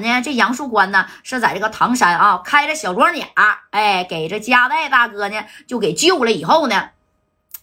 呢？这杨树关呢是在这个唐山啊开着小庄稼，哎，给这加代大哥呢就给救了以后呢，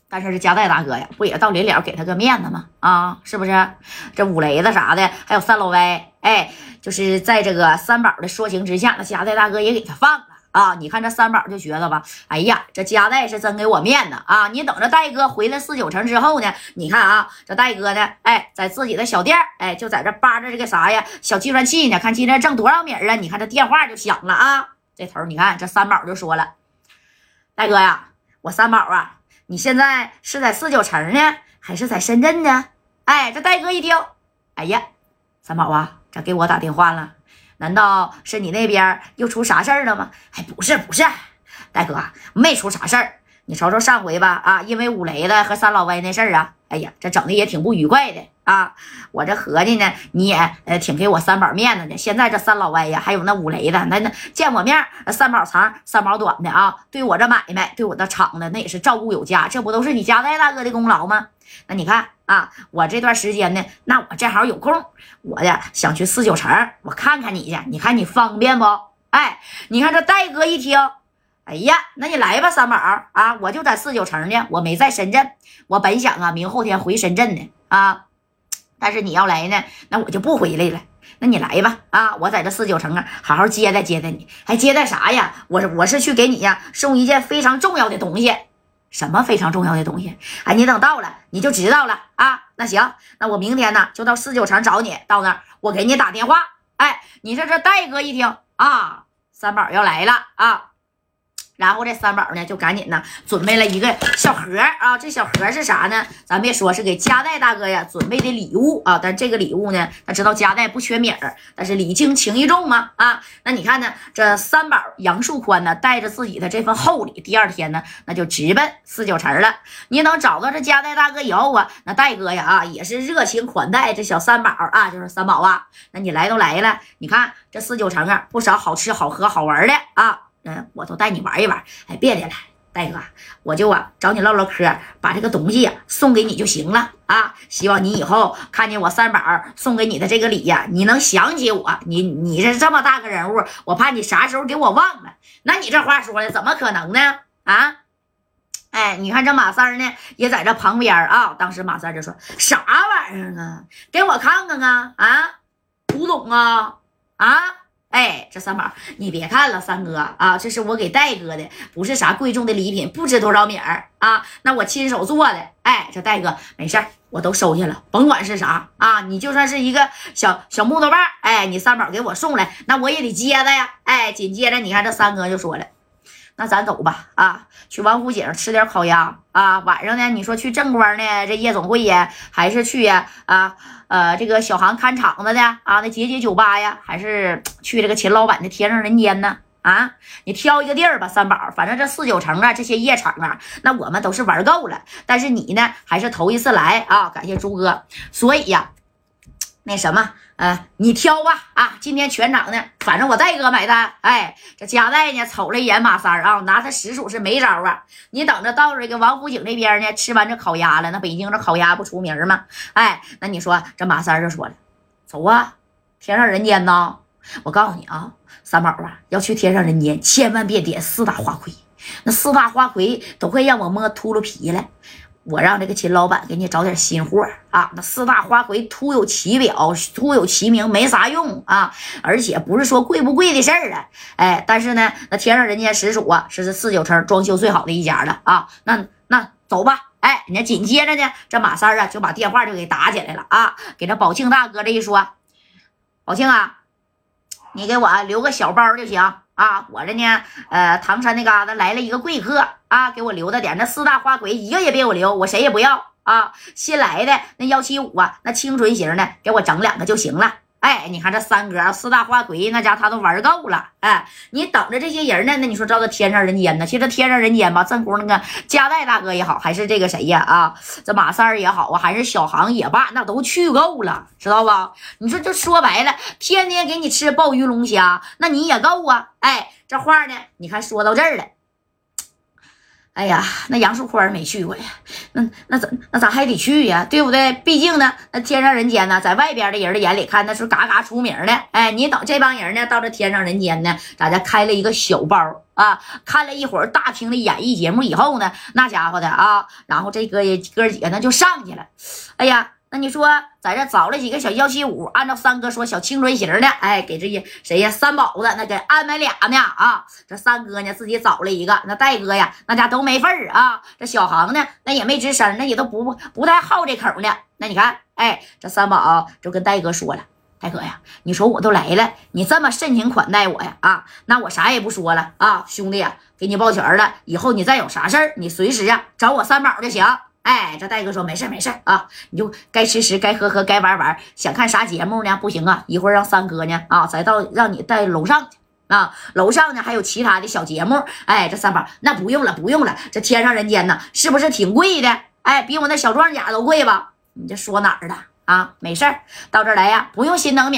但是这加代大哥呀，不也到临了给他个面子吗？啊，是不是？这五雷子啥的，还有三老歪，哎，就是在这个三宝的说情之下，那加代大哥也给他放了。啊，你看这三宝就觉得吧，哎呀，这加代是真给我面子啊！你等着戴哥回来四九城之后呢，你看啊，这戴哥呢，哎，在自己的小店哎，就在这扒着这个啥呀，小计算器呢，看今天挣多少米啊？你看这电话就响了啊，这头你看这三宝就说了，戴哥呀，我三宝啊，你现在是在四九城呢，还是在深圳呢？哎，这戴哥一听，哎呀，三宝啊，这给我打电话了。难道是你那边又出啥事儿了吗？哎，不是不是，大哥没出啥事儿。你瞅瞅上回吧，啊，因为五雷子和三老歪那事儿啊，哎呀，这整的也挺不愉快的啊。我这合计呢，你也呃挺给我三宝面子的。现在这三老歪呀，还有那五雷子，那那见我面，三宝长三宝短的啊，对我这买卖，对我的厂子，那也是照顾有加。这不都是你家代大哥的功劳吗？那你看啊，我这段时间呢，那我正好有空，我呀想去四九城，我看看你去，你看你方便不？哎，你看这戴哥一听，哎呀，那你来吧，三宝啊，我就在四九城呢，我没在深圳，我本想啊明后天回深圳呢啊，但是你要来呢，那我就不回来了。那你来吧啊，我在这四九城啊，好好接待接待你，还接待啥呀？我我是去给你呀送一件非常重要的东西。什么非常重要的东西？哎，你等到了你就知道了啊。那行，那我明天呢就到四九城找你，到那儿我给你打电话。哎，你这这戴哥一听啊，三宝要来了啊。然后这三宝呢，就赶紧呢准备了一个小盒啊。这小盒是啥呢？咱别说是给加代大哥呀准备的礼物啊。但这个礼物呢，他知道加代不缺米儿，但是礼轻情意重嘛啊。那你看呢，这三宝杨树宽呢，带着自己的这份厚礼，第二天呢，那就直奔四九城了。你能找到这加代大哥以后啊，那戴哥呀啊，也是热情款待这小三宝啊，就是三宝啊。那你来都来了，你看这四九城啊，不少好吃好喝好玩的啊。嗯，我都带你玩一玩。哎，别的了，大哥，我就啊找你唠唠嗑，把这个东西呀送给你就行了啊。希望你以后看见我三宝送给你的这个礼呀，你能想起我。你你是这么大个人物，我怕你啥时候给我忘了。那你这话说的怎么可能呢？啊？哎，你看这马三呢，也在这旁边啊。当时马三就说：“啥玩意儿啊？给我看看啊！啊，古董啊！啊！”哎，这三宝，你别看了，三哥啊，这是我给戴哥的，不是啥贵重的礼品，不值多少米儿啊，那我亲手做的。哎，这戴哥没事儿，我都收下了，甭管是啥啊，你就算是一个小小木头棒，哎，你三宝给我送来，那我也得接着呀。哎，紧接着你看这三哥就说了，那咱走吧，啊，去王府井吃点烤鸭啊，晚上呢，你说去正光呢，这夜总会呀，还是去呀，啊。呃，这个小航看场子的啊，那姐姐酒吧呀，还是去这个秦老板的天上人间呢？啊，你挑一个地儿吧，三宝。反正这四九城啊，这些夜场啊，那我们都是玩够了。但是你呢，还是头一次来啊，感谢朱哥。所以呀，那什么。呃，你挑吧啊！今天全场呢，反正我戴哥买单。哎，这加代呢，瞅了一眼马三啊，拿他实属是没招啊。你等着到这个王府井那边呢，吃完这烤鸭了。那北京这烤鸭不出名吗？哎，那你说这马三就说了，走啊，天上人间呐！我告诉你啊，三宝啊，要去天上人间，千万别点四大花魁，那四大花魁都快让我摸秃噜皮了。我让这个秦老板给你找点新货啊！那四大花魁徒有其表，徒有其名，没啥用啊！而且不是说贵不贵的事儿啊！哎，但是呢，那天上人间实属啊，是这四九城装修最好的一家了啊！那那走吧！哎，你看紧接着呢，这马三啊就把电话就给打起来了啊！给这宝庆大哥这一说，宝庆啊，你给我留个小包就行。啊，我这呢，呃，唐山那嘎达来了一个贵客啊，给我留着点。那四大花魁一个也别给我留，我谁也不要啊。新来的那幺七五啊，那清纯型的，给我整两个就行了。哎，你看这三哥四大花魁那家他都玩够了。哎，你等着这些人呢？那你说照这天上人间呢？其实天上人间吧，正乎那个加代大哥也好，还是这个谁呀？啊，这马三儿也好啊，还是小航也罢，那都去够了，知道吧？你说这说白了，天天给你吃鲍鱼龙虾，那你也够啊。哎，这话呢，你看说到这儿了，哎呀，那杨树宽没去过呀，那那咱那咱还得去呀？对不对？毕竟呢，那天上人间呢，在外边的人的眼里看，那是嘎嘎出名的。哎，你等这帮人呢，到这天上人间呢，大家？开了一个小包啊，看了一会儿大厅的演艺节目以后呢，那家伙的啊，然后这哥哥几个那就上去了。哎呀。那你说，在这找了几个小幺七五，按照三哥说，小青春型的，哎，给这些谁呀？三宝子那给安排俩呢啊！这三哥呢，自己找了一个，那戴哥呀，那家都没份儿啊。这小航呢，那也没吱声，那也都不不太好这口呢。那你看，哎，这三宝就跟戴哥说了：“戴哥呀，你说我都来了，你这么盛情款待我呀，啊，那我啥也不说了啊，兄弟呀，给你抱拳了。以后你再有啥事儿，你随时啊找我三宝就行。”哎，这戴哥说没事没事啊，你就该吃吃，该喝喝，该玩玩。想看啥节目呢？不行啊，一会儿让三哥呢啊，再到让你带楼上去啊。楼上呢还有其他的小节目。哎，这三宝那不用了，不用了。这天上人间呢，是不是挺贵的？哎，比我那小装甲都贵吧？你这说哪儿了啊？没事到这儿来呀，不用心疼米。